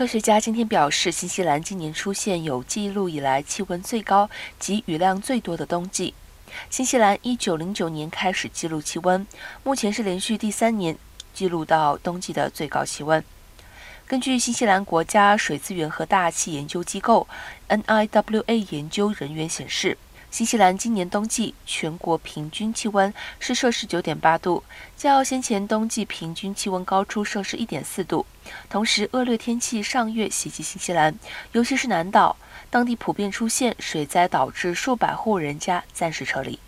科学家今天表示，新西兰今年出现有记录以来气温最高及雨量最多的冬季。新西兰1909年开始记录气温，目前是连续第三年记录到冬季的最高气温。根据新西兰国家水资源和大气研究机构 （NIWA） 研究人员显示。新西兰今年冬季全国平均气温是摄氏九点八度，较先前冬季平均气温高出摄氏一点四度。同时，恶劣天气上月袭击新西兰，尤其是南岛，当地普遍出现水灾，导致数百户人家暂时撤离。